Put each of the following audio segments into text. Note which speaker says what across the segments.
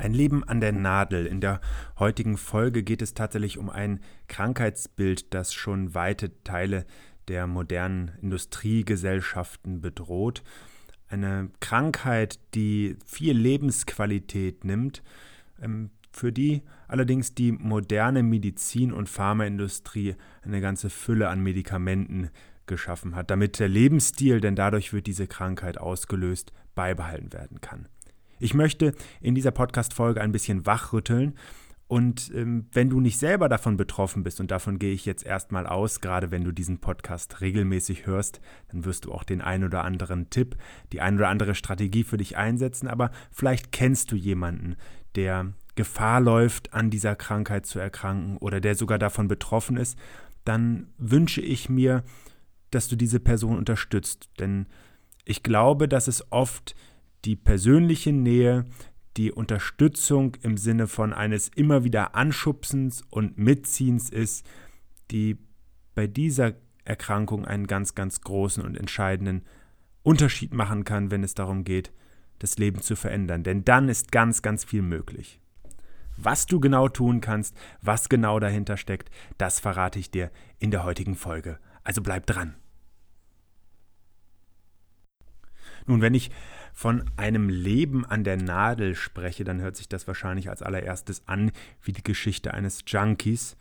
Speaker 1: Ein Leben an der Nadel. In der heutigen Folge geht es tatsächlich um ein Krankheitsbild, das schon weite Teile der modernen Industriegesellschaften bedroht. Eine Krankheit, die viel Lebensqualität nimmt, ähm, für die allerdings die moderne Medizin- und Pharmaindustrie eine ganze Fülle an Medikamenten geschaffen hat, damit der Lebensstil, denn dadurch wird diese Krankheit ausgelöst, beibehalten werden kann. Ich möchte in dieser Podcast-Folge ein bisschen wachrütteln. Und ähm, wenn du nicht selber davon betroffen bist, und davon gehe ich jetzt erstmal aus, gerade wenn du diesen Podcast regelmäßig hörst, dann wirst du auch den ein oder anderen Tipp, die ein oder andere Strategie für dich einsetzen. Aber vielleicht kennst du jemanden, der Gefahr läuft, an dieser Krankheit zu erkranken oder der sogar davon betroffen ist, dann wünsche ich mir, dass du diese Person unterstützt. Denn ich glaube, dass es oft die persönliche Nähe, die Unterstützung im Sinne von eines immer wieder Anschubsens und Mitziehens ist, die bei dieser Erkrankung einen ganz, ganz großen und entscheidenden Unterschied machen kann, wenn es darum geht, das Leben zu verändern. Denn dann ist ganz, ganz viel möglich. Was du genau tun kannst, was genau dahinter steckt, das verrate ich dir in der heutigen Folge. Also bleib dran. Nun, wenn ich von einem Leben an der Nadel spreche, dann hört sich das wahrscheinlich als allererstes an wie die Geschichte eines Junkies.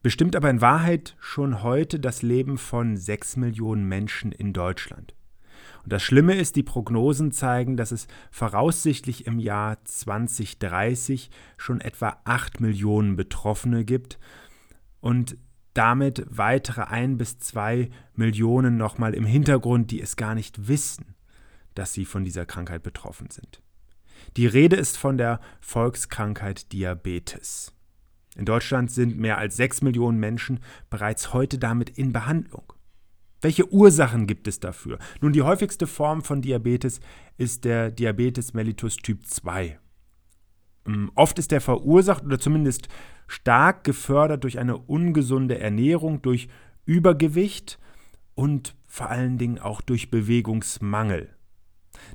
Speaker 1: Bestimmt aber in Wahrheit schon heute das Leben von sechs Millionen Menschen in Deutschland. Und das Schlimme ist, die Prognosen zeigen, dass es voraussichtlich im Jahr 2030 schon etwa acht Millionen Betroffene gibt und damit weitere ein bis zwei Millionen nochmal im Hintergrund, die es gar nicht wissen dass sie von dieser Krankheit betroffen sind. Die Rede ist von der Volkskrankheit Diabetes. In Deutschland sind mehr als 6 Millionen Menschen bereits heute damit in Behandlung. Welche Ursachen gibt es dafür? Nun, die häufigste Form von Diabetes ist der Diabetes mellitus Typ 2. Ähm, oft ist er verursacht oder zumindest stark gefördert durch eine ungesunde Ernährung, durch Übergewicht und vor allen Dingen auch durch Bewegungsmangel.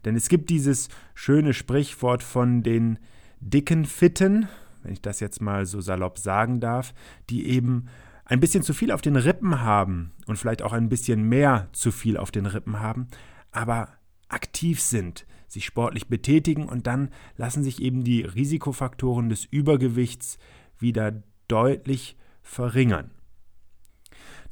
Speaker 1: Denn es gibt dieses schöne Sprichwort von den dicken Fitten, wenn ich das jetzt mal so salopp sagen darf, die eben ein bisschen zu viel auf den Rippen haben und vielleicht auch ein bisschen mehr zu viel auf den Rippen haben, aber aktiv sind, sich sportlich betätigen und dann lassen sich eben die Risikofaktoren des Übergewichts wieder deutlich verringern.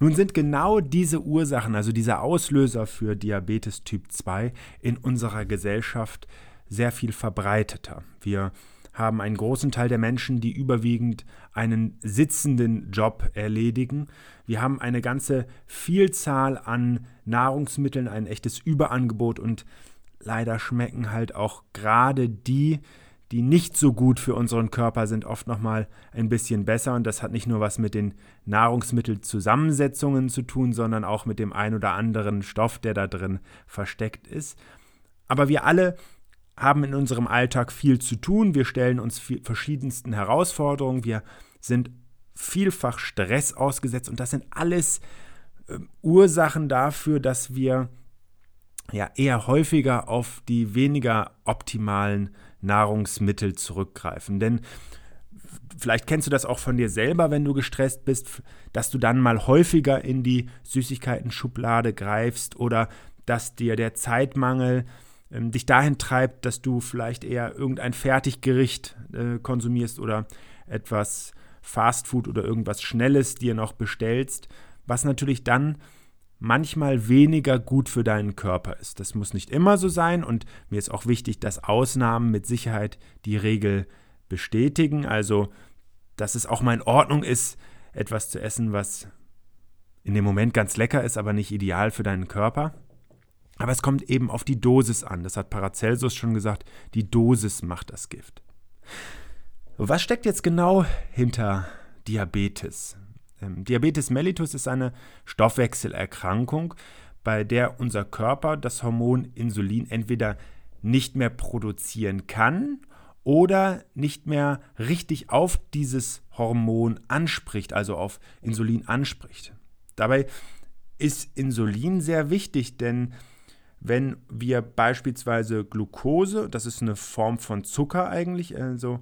Speaker 1: Nun sind genau diese Ursachen, also diese Auslöser für Diabetes Typ 2 in unserer Gesellschaft sehr viel verbreiteter. Wir haben einen großen Teil der Menschen, die überwiegend einen sitzenden Job erledigen. Wir haben eine ganze Vielzahl an Nahrungsmitteln, ein echtes Überangebot und leider schmecken halt auch gerade die, die nicht so gut für unseren Körper sind, oft nochmal ein bisschen besser. Und das hat nicht nur was mit den Nahrungsmittelzusammensetzungen zu tun, sondern auch mit dem ein oder anderen Stoff, der da drin versteckt ist. Aber wir alle haben in unserem Alltag viel zu tun. Wir stellen uns verschiedensten Herausforderungen. Wir sind vielfach Stress ausgesetzt. Und das sind alles äh, Ursachen dafür, dass wir ja eher häufiger auf die weniger optimalen Nahrungsmittel zurückgreifen. Denn vielleicht kennst du das auch von dir selber, wenn du gestresst bist, dass du dann mal häufiger in die Süßigkeiten-Schublade greifst oder dass dir der Zeitmangel ähm, dich dahin treibt, dass du vielleicht eher irgendein Fertiggericht äh, konsumierst oder etwas Fastfood oder irgendwas Schnelles dir noch bestellst, was natürlich dann manchmal weniger gut für deinen Körper ist. Das muss nicht immer so sein und mir ist auch wichtig, dass Ausnahmen mit Sicherheit die Regel bestätigen. Also, dass es auch mal in Ordnung ist, etwas zu essen, was in dem Moment ganz lecker ist, aber nicht ideal für deinen Körper. Aber es kommt eben auf die Dosis an. Das hat Paracelsus schon gesagt. Die Dosis macht das Gift. Was steckt jetzt genau hinter Diabetes? Ähm, Diabetes mellitus ist eine Stoffwechselerkrankung, bei der unser Körper das Hormon Insulin entweder nicht mehr produzieren kann oder nicht mehr richtig auf dieses Hormon anspricht, also auf Insulin anspricht. Dabei ist Insulin sehr wichtig, denn wenn wir beispielsweise Glucose, das ist eine Form von Zucker eigentlich, also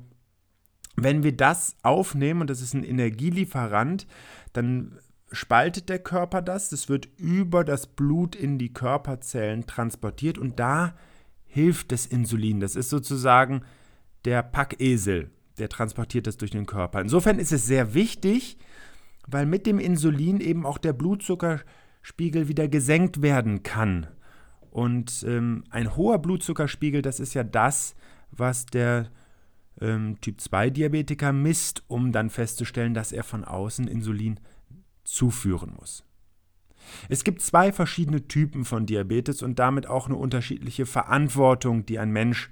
Speaker 1: wenn wir das aufnehmen und das ist ein Energielieferant, dann spaltet der Körper das, das wird über das Blut in die Körperzellen transportiert und da hilft das Insulin. Das ist sozusagen der Packesel, der transportiert das durch den Körper. Insofern ist es sehr wichtig, weil mit dem Insulin eben auch der Blutzuckerspiegel wieder gesenkt werden kann. Und ähm, ein hoher Blutzuckerspiegel, das ist ja das, was der ähm, Typ-2-Diabetiker misst, um dann festzustellen, dass er von außen Insulin zuführen muss. Es gibt zwei verschiedene Typen von Diabetes und damit auch eine unterschiedliche Verantwortung, die ein Mensch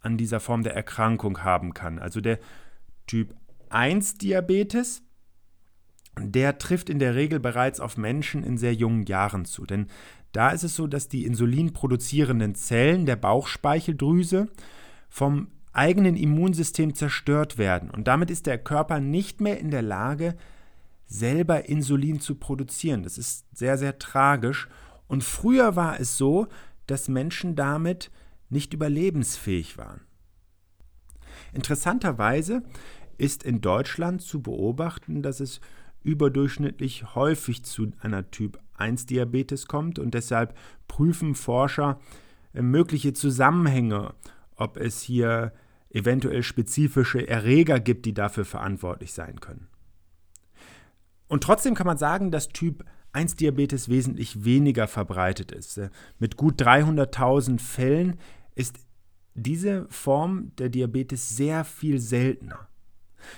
Speaker 1: an dieser Form der Erkrankung haben kann. Also der Typ 1 Diabetes, der trifft in der Regel bereits auf Menschen in sehr jungen Jahren zu. Denn da ist es so, dass die insulinproduzierenden Zellen der Bauchspeicheldrüse vom eigenen Immunsystem zerstört werden. Und damit ist der Körper nicht mehr in der Lage, selber Insulin zu produzieren. Das ist sehr, sehr tragisch. Und früher war es so, dass Menschen damit nicht überlebensfähig waren. Interessanterweise ist in Deutschland zu beobachten, dass es überdurchschnittlich häufig zu einer Typ 1 Diabetes kommt und deshalb prüfen Forscher äh, mögliche Zusammenhänge, ob es hier eventuell spezifische Erreger gibt, die dafür verantwortlich sein können. Und trotzdem kann man sagen, dass Typ 1 Diabetes wesentlich weniger verbreitet ist. Mit gut 300.000 Fällen ist diese Form der Diabetes sehr viel seltener.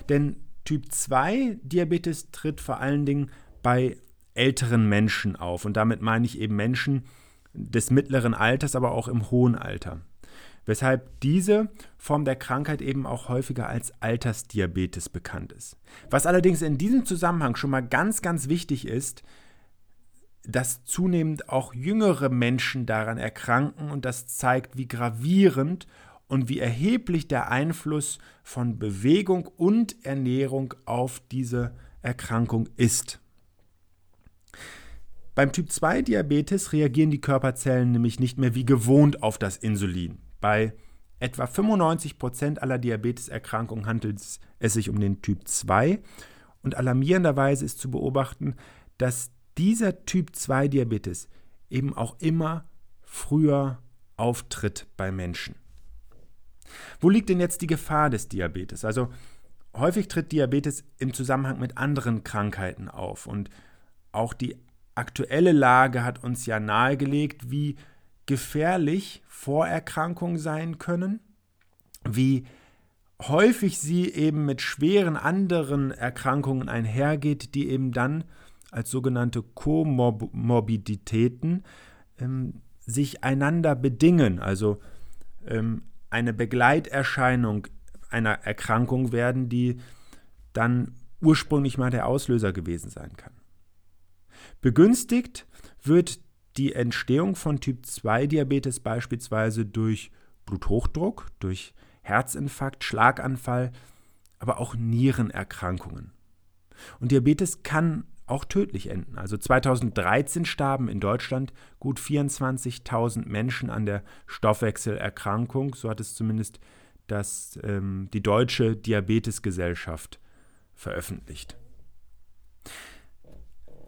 Speaker 1: Denn Typ 2 Diabetes tritt vor allen Dingen bei älteren Menschen auf. Und damit meine ich eben Menschen des mittleren Alters, aber auch im hohen Alter weshalb diese Form der Krankheit eben auch häufiger als Altersdiabetes bekannt ist. Was allerdings in diesem Zusammenhang schon mal ganz, ganz wichtig ist, dass zunehmend auch jüngere Menschen daran erkranken und das zeigt, wie gravierend und wie erheblich der Einfluss von Bewegung und Ernährung auf diese Erkrankung ist. Beim Typ 2 Diabetes reagieren die Körperzellen nämlich nicht mehr wie gewohnt auf das Insulin. Bei etwa 95 Prozent aller Diabeteserkrankungen handelt es sich um den Typ 2 und alarmierenderweise ist zu beobachten, dass dieser Typ 2 Diabetes eben auch immer früher auftritt bei Menschen. Wo liegt denn jetzt die Gefahr des Diabetes? Also häufig tritt Diabetes im Zusammenhang mit anderen Krankheiten auf und auch die aktuelle Lage hat uns ja nahegelegt, wie gefährlich Vorerkrankungen sein können, wie häufig sie eben mit schweren anderen Erkrankungen einhergeht, die eben dann als sogenannte Komorbiditäten ähm, sich einander bedingen, also ähm, eine Begleiterscheinung einer Erkrankung werden, die dann ursprünglich mal der Auslöser gewesen sein kann. Begünstigt wird die Entstehung von Typ-2-Diabetes beispielsweise durch Bluthochdruck, durch Herzinfarkt, Schlaganfall, aber auch Nierenerkrankungen. Und Diabetes kann auch tödlich enden. Also 2013 starben in Deutschland gut 24.000 Menschen an der Stoffwechselerkrankung, so hat es zumindest das, ähm, die Deutsche Diabetesgesellschaft veröffentlicht.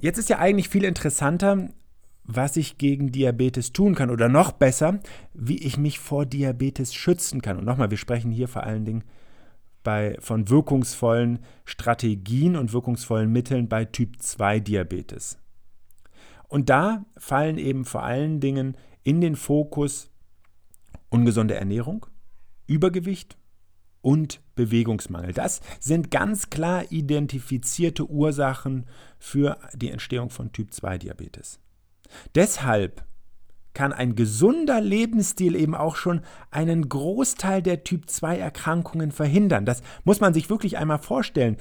Speaker 1: Jetzt ist ja eigentlich viel interessanter, was ich gegen Diabetes tun kann oder noch besser, wie ich mich vor Diabetes schützen kann. Und nochmal, wir sprechen hier vor allen Dingen bei, von wirkungsvollen Strategien und wirkungsvollen Mitteln bei Typ 2 Diabetes. Und da fallen eben vor allen Dingen in den Fokus ungesunde Ernährung, Übergewicht und Bewegungsmangel. Das sind ganz klar identifizierte Ursachen für die Entstehung von Typ 2 Diabetes. Deshalb kann ein gesunder Lebensstil eben auch schon einen Großteil der Typ-2-Erkrankungen verhindern. Das muss man sich wirklich einmal vorstellen.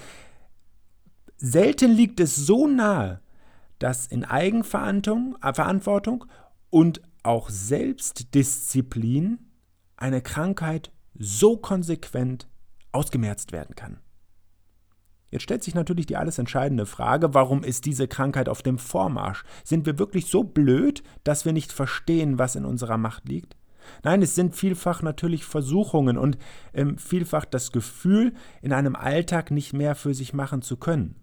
Speaker 1: Selten liegt es so nahe, dass in Eigenverantwortung äh, und auch Selbstdisziplin eine Krankheit so konsequent ausgemerzt werden kann. Jetzt stellt sich natürlich die alles entscheidende Frage, warum ist diese Krankheit auf dem Vormarsch? Sind wir wirklich so blöd, dass wir nicht verstehen, was in unserer Macht liegt? Nein, es sind vielfach natürlich Versuchungen und ähm, vielfach das Gefühl, in einem Alltag nicht mehr für sich machen zu können.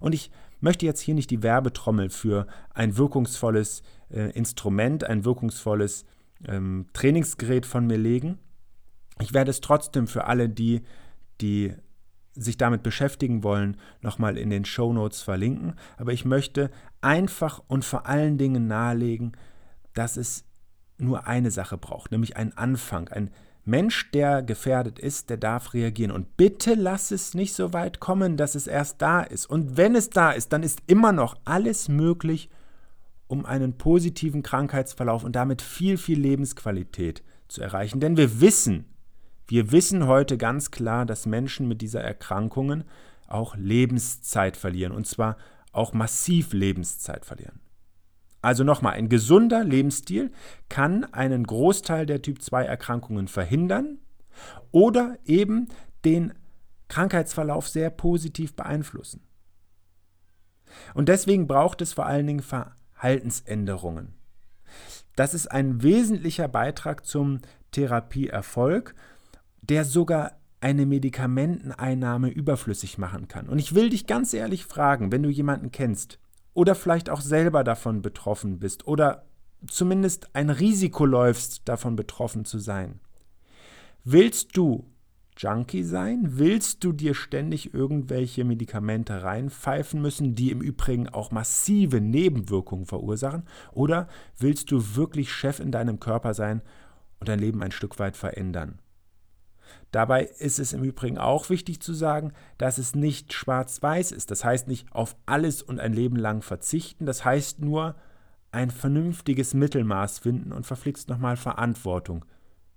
Speaker 1: Und ich möchte jetzt hier nicht die Werbetrommel für ein wirkungsvolles äh, Instrument, ein wirkungsvolles ähm, Trainingsgerät von mir legen. Ich werde es trotzdem für alle, die, die sich damit beschäftigen wollen, nochmal in den Show Notes verlinken. Aber ich möchte einfach und vor allen Dingen nahelegen, dass es nur eine Sache braucht, nämlich einen Anfang. Ein Mensch, der gefährdet ist, der darf reagieren. Und bitte lass es nicht so weit kommen, dass es erst da ist. Und wenn es da ist, dann ist immer noch alles möglich, um einen positiven Krankheitsverlauf und damit viel, viel Lebensqualität zu erreichen. Denn wir wissen, wir wissen heute ganz klar, dass Menschen mit dieser Erkrankungen auch Lebenszeit verlieren und zwar auch massiv Lebenszeit verlieren. Also nochmal, ein gesunder Lebensstil kann einen Großteil der Typ-2-Erkrankungen verhindern oder eben den Krankheitsverlauf sehr positiv beeinflussen. Und deswegen braucht es vor allen Dingen Verhaltensänderungen. Das ist ein wesentlicher Beitrag zum Therapieerfolg der sogar eine Medikamenteneinnahme überflüssig machen kann. Und ich will dich ganz ehrlich fragen, wenn du jemanden kennst oder vielleicht auch selber davon betroffen bist oder zumindest ein Risiko läufst, davon betroffen zu sein. Willst du Junkie sein? Willst du dir ständig irgendwelche Medikamente reinpfeifen müssen, die im Übrigen auch massive Nebenwirkungen verursachen? Oder willst du wirklich Chef in deinem Körper sein und dein Leben ein Stück weit verändern? Dabei ist es im Übrigen auch wichtig zu sagen, dass es nicht schwarz-weiß ist. Das heißt nicht auf alles und ein Leben lang verzichten. Das heißt nur ein vernünftiges Mittelmaß finden und verflixt nochmal Verantwortung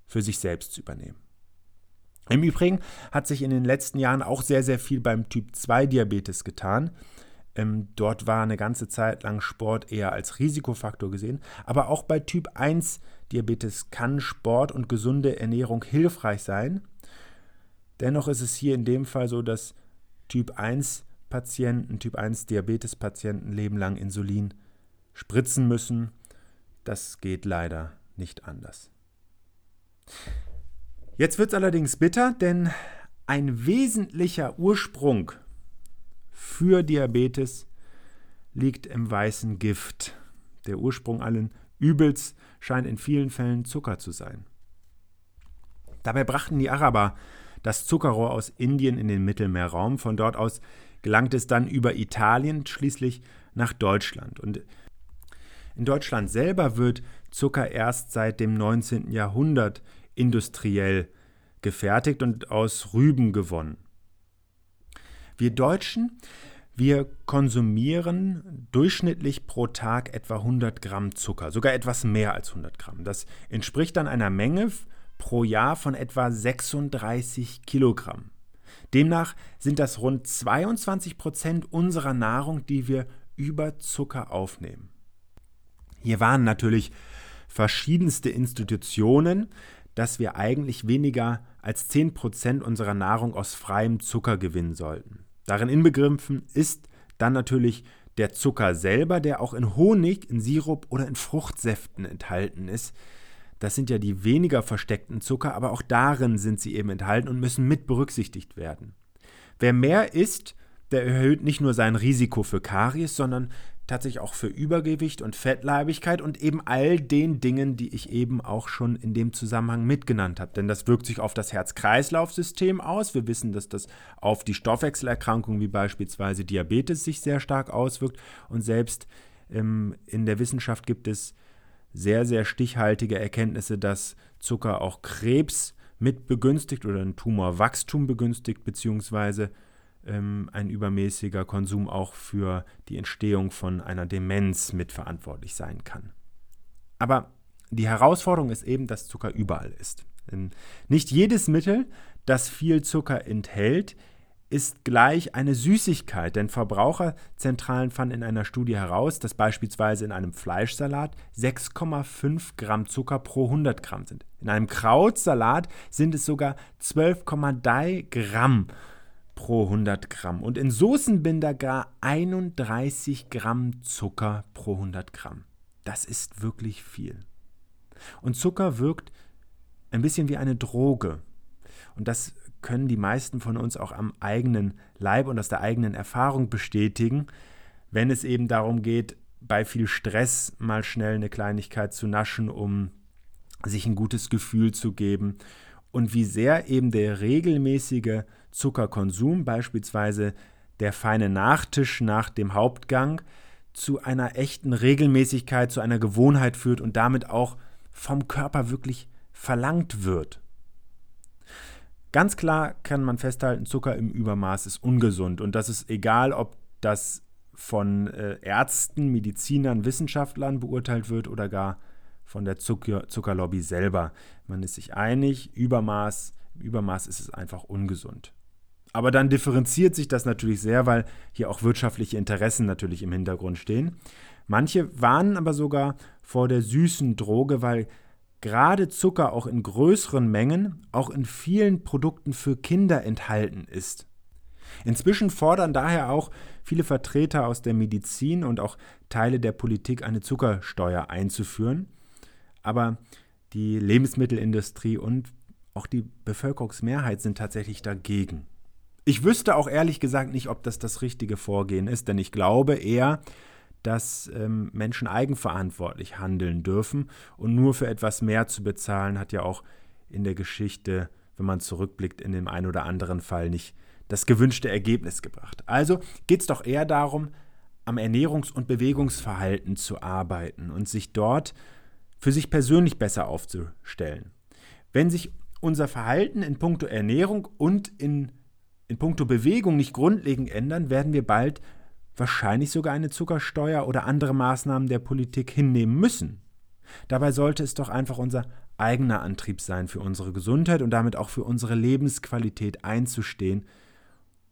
Speaker 1: für sich selbst zu übernehmen. Im Übrigen hat sich in den letzten Jahren auch sehr, sehr viel beim Typ-2-Diabetes getan. Ähm, dort war eine ganze Zeit lang Sport eher als Risikofaktor gesehen. Aber auch bei Typ-1-Diabetes kann Sport und gesunde Ernährung hilfreich sein. Dennoch ist es hier in dem Fall so, dass Typ 1 Patienten, Typ 1 Diabetes Patienten lebenlang Insulin spritzen müssen. Das geht leider nicht anders. Jetzt wird es allerdings bitter, denn ein wesentlicher Ursprung für Diabetes liegt im weißen Gift. Der Ursprung allen Übels scheint in vielen Fällen Zucker zu sein. Dabei brachten die Araber das Zuckerrohr aus Indien in den Mittelmeerraum. Von dort aus gelangt es dann über Italien schließlich nach Deutschland. Und in Deutschland selber wird Zucker erst seit dem 19. Jahrhundert industriell gefertigt und aus Rüben gewonnen. Wir Deutschen, wir konsumieren durchschnittlich pro Tag etwa 100 Gramm Zucker, sogar etwas mehr als 100 Gramm. Das entspricht dann einer Menge pro Jahr von etwa 36 Kilogramm. Demnach sind das rund 22 Prozent unserer Nahrung, die wir über Zucker aufnehmen. Hier waren natürlich verschiedenste Institutionen, dass wir eigentlich weniger als 10 Prozent unserer Nahrung aus freiem Zucker gewinnen sollten. Darin inbegriffen ist dann natürlich der Zucker selber, der auch in Honig, in Sirup oder in Fruchtsäften enthalten ist, das sind ja die weniger versteckten Zucker, aber auch darin sind sie eben enthalten und müssen mit berücksichtigt werden. Wer mehr isst, der erhöht nicht nur sein Risiko für Karies, sondern tatsächlich auch für Übergewicht und Fettleibigkeit und eben all den Dingen, die ich eben auch schon in dem Zusammenhang mitgenannt habe. Denn das wirkt sich auf das Herz-Kreislauf-System aus. Wir wissen, dass das auf die Stoffwechselerkrankungen wie beispielsweise Diabetes sich sehr stark auswirkt. Und selbst ähm, in der Wissenschaft gibt es sehr, sehr stichhaltige Erkenntnisse, dass Zucker auch Krebs mit begünstigt oder ein Tumorwachstum begünstigt, beziehungsweise ähm, ein übermäßiger Konsum auch für die Entstehung von einer Demenz mitverantwortlich sein kann. Aber die Herausforderung ist eben, dass Zucker überall ist. Denn nicht jedes Mittel, das viel Zucker enthält, ist gleich eine Süßigkeit, denn Verbraucherzentralen fanden in einer Studie heraus, dass beispielsweise in einem Fleischsalat 6,5 Gramm Zucker pro 100 Gramm sind. In einem Krautsalat sind es sogar 12,3 Gramm pro 100 Gramm und in Soßenbinder gar 31 Gramm Zucker pro 100 Gramm. Das ist wirklich viel. Und Zucker wirkt ein bisschen wie eine Droge. Und das können die meisten von uns auch am eigenen Leib und aus der eigenen Erfahrung bestätigen, wenn es eben darum geht, bei viel Stress mal schnell eine Kleinigkeit zu naschen, um sich ein gutes Gefühl zu geben und wie sehr eben der regelmäßige Zuckerkonsum, beispielsweise der feine Nachtisch nach dem Hauptgang, zu einer echten Regelmäßigkeit, zu einer Gewohnheit führt und damit auch vom Körper wirklich verlangt wird. Ganz klar kann man festhalten, Zucker im Übermaß ist ungesund und das ist egal, ob das von äh, Ärzten, Medizinern, Wissenschaftlern beurteilt wird oder gar von der Zucker Zuckerlobby selber. Man ist sich einig, Übermaß, Übermaß ist es einfach ungesund. Aber dann differenziert sich das natürlich sehr, weil hier auch wirtschaftliche Interessen natürlich im Hintergrund stehen. Manche warnen aber sogar vor der süßen Droge, weil gerade Zucker auch in größeren Mengen auch in vielen Produkten für Kinder enthalten ist. Inzwischen fordern daher auch viele Vertreter aus der Medizin und auch Teile der Politik eine Zuckersteuer einzuführen. Aber die Lebensmittelindustrie und auch die Bevölkerungsmehrheit sind tatsächlich dagegen. Ich wüsste auch ehrlich gesagt nicht, ob das das richtige Vorgehen ist, denn ich glaube eher, dass ähm, Menschen eigenverantwortlich handeln dürfen und nur für etwas mehr zu bezahlen, hat ja auch in der Geschichte, wenn man zurückblickt, in dem einen oder anderen Fall nicht das gewünschte Ergebnis gebracht. Also geht es doch eher darum, am Ernährungs- und Bewegungsverhalten zu arbeiten und sich dort für sich persönlich besser aufzustellen. Wenn sich unser Verhalten in puncto Ernährung und in, in puncto Bewegung nicht grundlegend ändern, werden wir bald wahrscheinlich sogar eine Zuckersteuer oder andere Maßnahmen der Politik hinnehmen müssen. Dabei sollte es doch einfach unser eigener Antrieb sein, für unsere Gesundheit und damit auch für unsere Lebensqualität einzustehen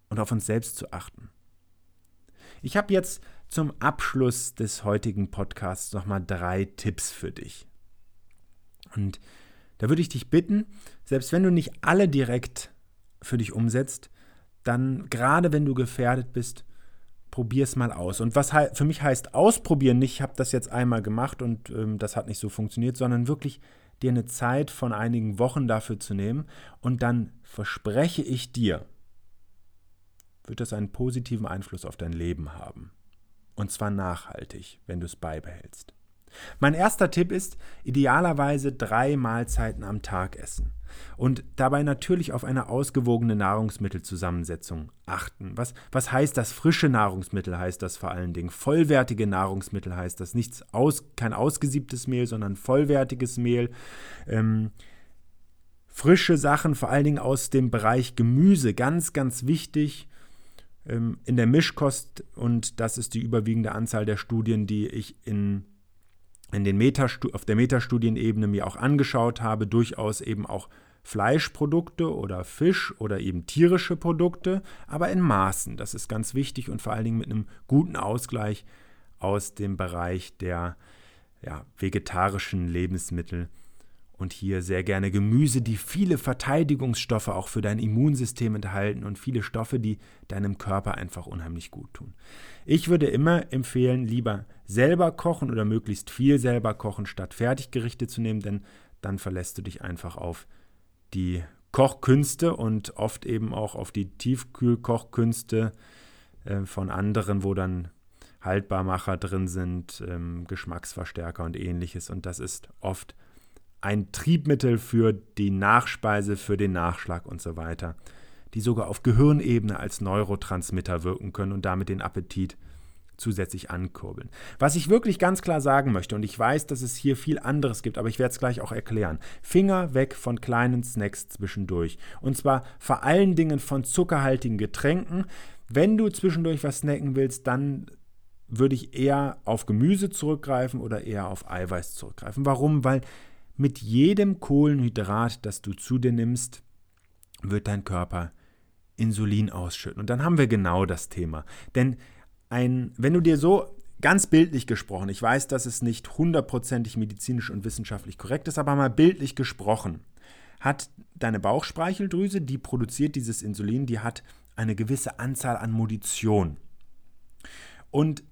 Speaker 1: und auf uns selbst zu achten. Ich habe jetzt zum Abschluss des heutigen Podcasts nochmal drei Tipps für dich. Und da würde ich dich bitten, selbst wenn du nicht alle direkt für dich umsetzt, dann gerade wenn du gefährdet bist, probier es mal aus. Und was für mich heißt ausprobieren, nicht, ich habe das jetzt einmal gemacht und ähm, das hat nicht so funktioniert, sondern wirklich dir eine Zeit von einigen Wochen dafür zu nehmen und dann verspreche ich dir, wird das einen positiven Einfluss auf dein Leben haben. Und zwar nachhaltig, wenn du es beibehältst. Mein erster Tipp ist, idealerweise drei Mahlzeiten am Tag essen und dabei natürlich auf eine ausgewogene Nahrungsmittelzusammensetzung achten. Was, was heißt das? Frische Nahrungsmittel heißt das vor allen Dingen. Vollwertige Nahrungsmittel heißt das. Nichts aus, kein ausgesiebtes Mehl, sondern vollwertiges Mehl. Ähm, frische Sachen, vor allen Dingen aus dem Bereich Gemüse, ganz, ganz wichtig ähm, in der Mischkost. Und das ist die überwiegende Anzahl der Studien, die ich in in den auf der Metastudienebene mir auch angeschaut habe, durchaus eben auch Fleischprodukte oder Fisch oder eben tierische Produkte, aber in Maßen. Das ist ganz wichtig und vor allen Dingen mit einem guten Ausgleich aus dem Bereich der ja, vegetarischen Lebensmittel und hier sehr gerne Gemüse, die viele Verteidigungsstoffe auch für dein Immunsystem enthalten und viele Stoffe, die deinem Körper einfach unheimlich gut tun. Ich würde immer empfehlen, lieber selber kochen oder möglichst viel selber kochen, statt Fertiggerichte zu nehmen, denn dann verlässt du dich einfach auf die Kochkünste und oft eben auch auf die Tiefkühlkochkünste äh, von anderen, wo dann Haltbarmacher drin sind, ähm, Geschmacksverstärker und ähnliches. Und das ist oft ein Triebmittel für die Nachspeise, für den Nachschlag und so weiter, die sogar auf Gehirnebene als Neurotransmitter wirken können und damit den Appetit zusätzlich ankurbeln. Was ich wirklich ganz klar sagen möchte, und ich weiß, dass es hier viel anderes gibt, aber ich werde es gleich auch erklären. Finger weg von kleinen Snacks zwischendurch. Und zwar vor allen Dingen von zuckerhaltigen Getränken. Wenn du zwischendurch was snacken willst, dann würde ich eher auf Gemüse zurückgreifen oder eher auf Eiweiß zurückgreifen. Warum? Weil mit jedem Kohlenhydrat, das du zu dir nimmst, wird dein Körper Insulin ausschütten. Und dann haben wir genau das Thema. Denn ein, wenn du dir so ganz bildlich gesprochen, ich weiß, dass es nicht hundertprozentig medizinisch und wissenschaftlich korrekt ist, aber mal bildlich gesprochen, hat deine Bauchspeicheldrüse, die produziert dieses Insulin, die hat eine gewisse Anzahl an Munition. Und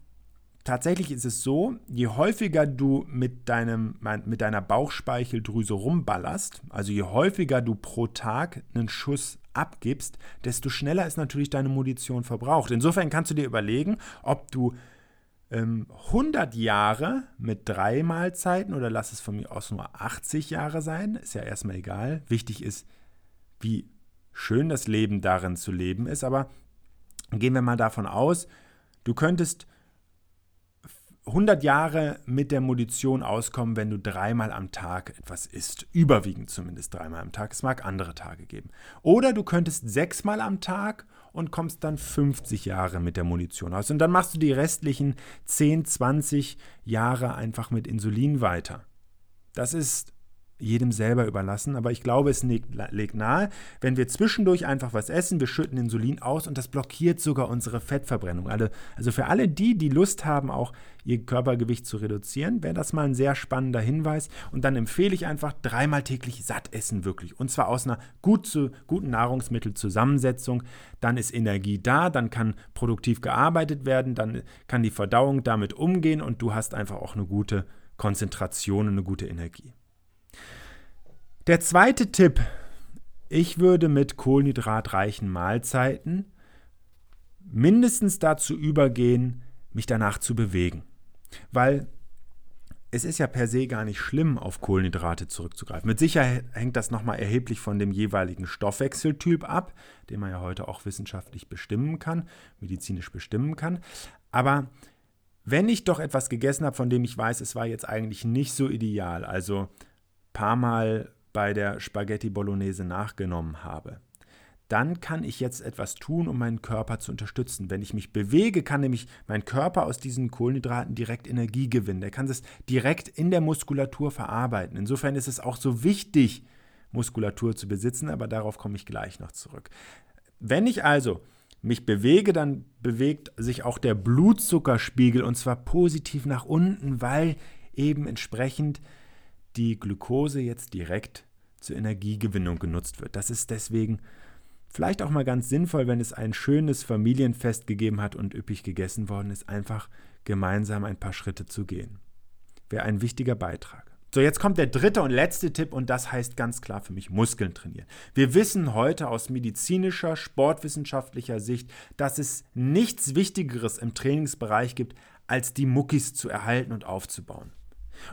Speaker 1: tatsächlich ist es so, je häufiger du mit, deinem, mit deiner Bauchspeicheldrüse rumballerst, also je häufiger du pro Tag einen Schuss abgibst, desto schneller ist natürlich deine Munition verbraucht. Insofern kannst du dir überlegen, ob du ähm, 100 Jahre mit drei Mahlzeiten oder lass es von mir aus nur 80 Jahre sein, ist ja erstmal egal. Wichtig ist, wie schön das Leben darin zu leben ist, aber gehen wir mal davon aus, du könntest 100 Jahre mit der Munition auskommen, wenn du dreimal am Tag etwas isst. Überwiegend zumindest dreimal am Tag. Es mag andere Tage geben. Oder du könntest sechsmal am Tag und kommst dann 50 Jahre mit der Munition aus. Und dann machst du die restlichen 10, 20 Jahre einfach mit Insulin weiter. Das ist jedem selber überlassen, aber ich glaube, es legt nahe, wenn wir zwischendurch einfach was essen, wir schütten Insulin aus und das blockiert sogar unsere Fettverbrennung. Also für alle die, die Lust haben, auch ihr Körpergewicht zu reduzieren, wäre das mal ein sehr spannender Hinweis. Und dann empfehle ich einfach dreimal täglich satt essen wirklich. Und zwar aus einer gut zu, guten Nahrungsmittelzusammensetzung. Dann ist Energie da, dann kann produktiv gearbeitet werden, dann kann die Verdauung damit umgehen und du hast einfach auch eine gute Konzentration und eine gute Energie. Der zweite Tipp. Ich würde mit kohlenhydratreichen Mahlzeiten mindestens dazu übergehen, mich danach zu bewegen. Weil es ist ja per se gar nicht schlimm, auf Kohlenhydrate zurückzugreifen. Mit Sicherheit hängt das nochmal erheblich von dem jeweiligen Stoffwechseltyp ab, den man ja heute auch wissenschaftlich bestimmen kann, medizinisch bestimmen kann. Aber wenn ich doch etwas gegessen habe, von dem ich weiß, es war jetzt eigentlich nicht so ideal, also paar Mal bei der Spaghetti Bolognese nachgenommen habe, dann kann ich jetzt etwas tun, um meinen Körper zu unterstützen. Wenn ich mich bewege, kann nämlich mein Körper aus diesen Kohlenhydraten direkt Energie gewinnen. Der kann es direkt in der Muskulatur verarbeiten. Insofern ist es auch so wichtig, Muskulatur zu besitzen, aber darauf komme ich gleich noch zurück. Wenn ich also mich bewege, dann bewegt sich auch der Blutzuckerspiegel und zwar positiv nach unten, weil eben entsprechend die Glucose jetzt direkt zur Energiegewinnung genutzt wird. Das ist deswegen vielleicht auch mal ganz sinnvoll, wenn es ein schönes Familienfest gegeben hat und üppig gegessen worden ist, einfach gemeinsam ein paar Schritte zu gehen. Wäre ein wichtiger Beitrag. So, jetzt kommt der dritte und letzte Tipp und das heißt ganz klar für mich Muskeln trainieren. Wir wissen heute aus medizinischer, sportwissenschaftlicher Sicht, dass es nichts Wichtigeres im Trainingsbereich gibt, als die Muckis zu erhalten und aufzubauen.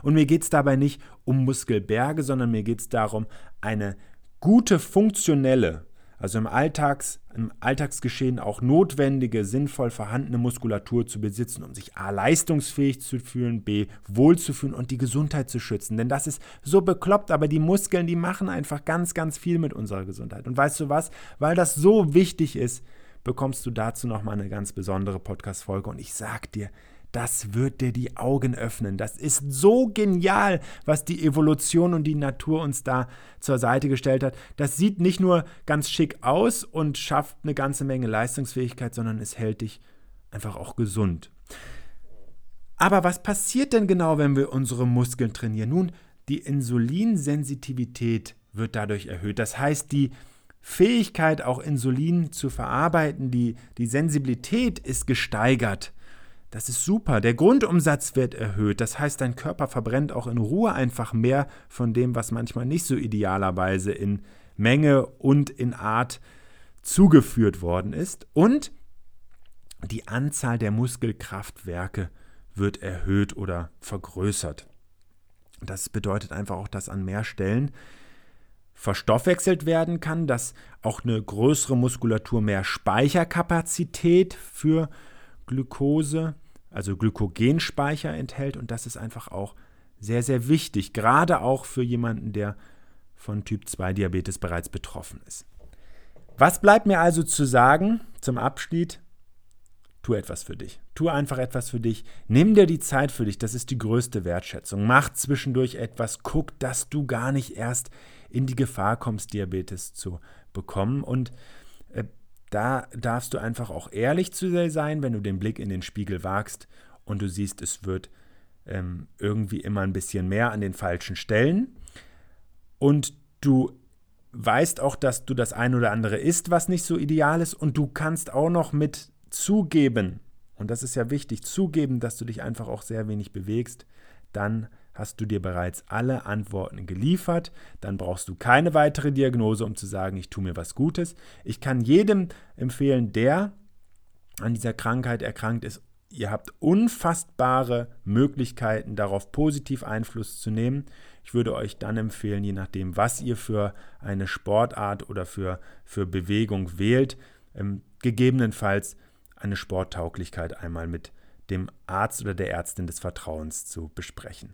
Speaker 1: Und mir geht es dabei nicht um Muskelberge, sondern mir geht es darum, eine gute, funktionelle, also im, Alltags, im Alltagsgeschehen auch notwendige, sinnvoll vorhandene Muskulatur zu besitzen, um sich A leistungsfähig zu fühlen, B wohl zu fühlen und die Gesundheit zu schützen. Denn das ist so bekloppt, aber die Muskeln, die machen einfach ganz, ganz viel mit unserer Gesundheit. Und weißt du was? Weil das so wichtig ist, bekommst du dazu nochmal eine ganz besondere Podcast-Folge. Und ich sag dir, das wird dir die Augen öffnen. Das ist so genial, was die Evolution und die Natur uns da zur Seite gestellt hat. Das sieht nicht nur ganz schick aus und schafft eine ganze Menge Leistungsfähigkeit, sondern es hält dich einfach auch gesund. Aber was passiert denn genau, wenn wir unsere Muskeln trainieren? Nun, die Insulinsensitivität wird dadurch erhöht. Das heißt, die Fähigkeit, auch Insulin zu verarbeiten, die, die Sensibilität ist gesteigert. Das ist super. Der Grundumsatz wird erhöht. Das heißt, dein Körper verbrennt auch in Ruhe einfach mehr von dem, was manchmal nicht so idealerweise in Menge und in Art zugeführt worden ist. Und die Anzahl der Muskelkraftwerke wird erhöht oder vergrößert. Das bedeutet einfach auch, dass an mehr Stellen verstoffwechselt werden kann, dass auch eine größere Muskulatur mehr Speicherkapazität für Glucose, also Glykogenspeicher enthält und das ist einfach auch sehr, sehr wichtig, gerade auch für jemanden, der von Typ 2 Diabetes bereits betroffen ist. Was bleibt mir also zu sagen zum Abschied? tu etwas für dich. Tu einfach etwas für dich. Nimm dir die Zeit für dich. Das ist die größte Wertschätzung. Mach zwischendurch etwas. Guck, dass du gar nicht erst in die Gefahr kommst, Diabetes zu bekommen. Und da darfst du einfach auch ehrlich zu dir sein, wenn du den Blick in den Spiegel wagst und du siehst, es wird ähm, irgendwie immer ein bisschen mehr an den falschen Stellen. Und du weißt auch, dass du das ein oder andere isst, was nicht so ideal ist. Und du kannst auch noch mit zugeben, und das ist ja wichtig, zugeben, dass du dich einfach auch sehr wenig bewegst, dann hast du dir bereits alle Antworten geliefert. Dann brauchst du keine weitere Diagnose, um zu sagen, ich tue mir was Gutes. Ich kann jedem empfehlen, der an dieser Krankheit erkrankt ist, ihr habt unfassbare Möglichkeiten, darauf positiv Einfluss zu nehmen. Ich würde euch dann empfehlen, je nachdem, was ihr für eine Sportart oder für, für Bewegung wählt, ähm, gegebenenfalls eine Sporttauglichkeit einmal mit dem Arzt oder der Ärztin des Vertrauens zu besprechen.